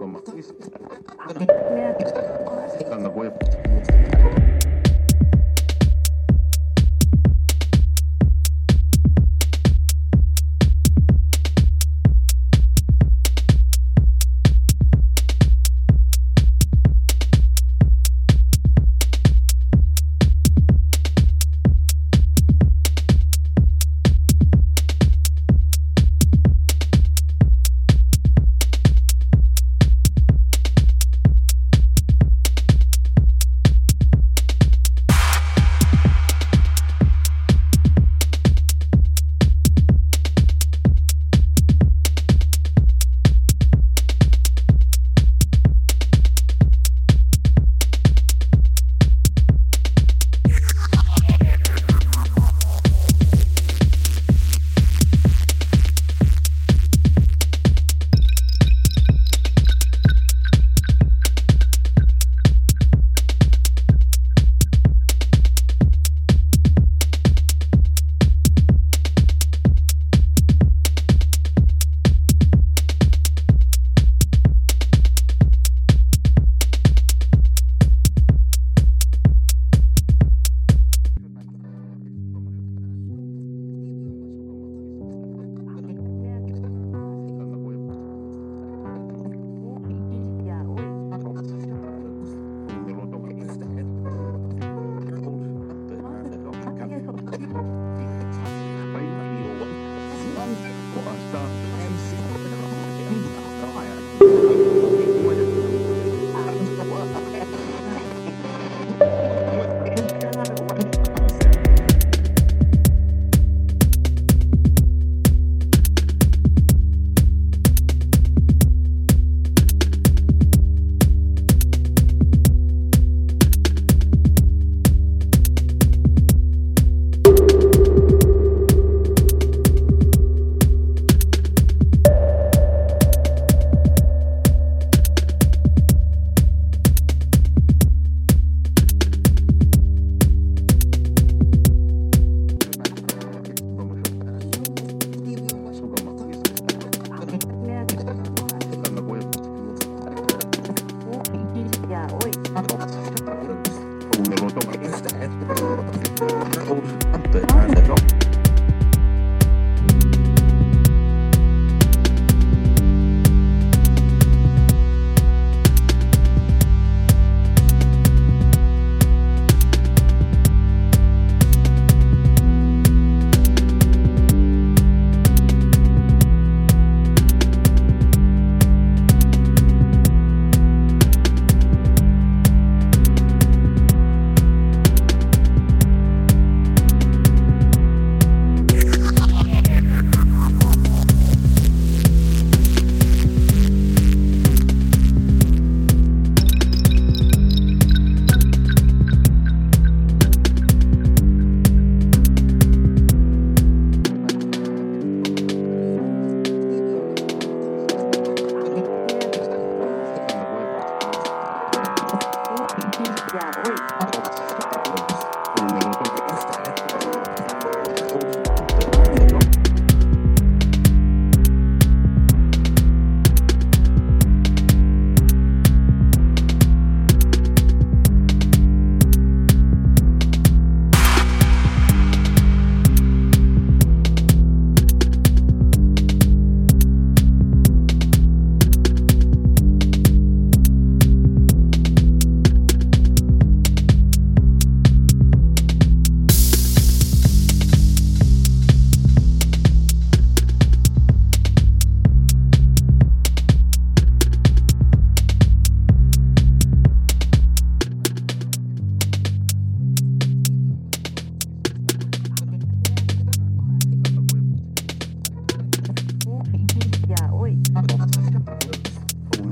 goma. Bueno, Thank you.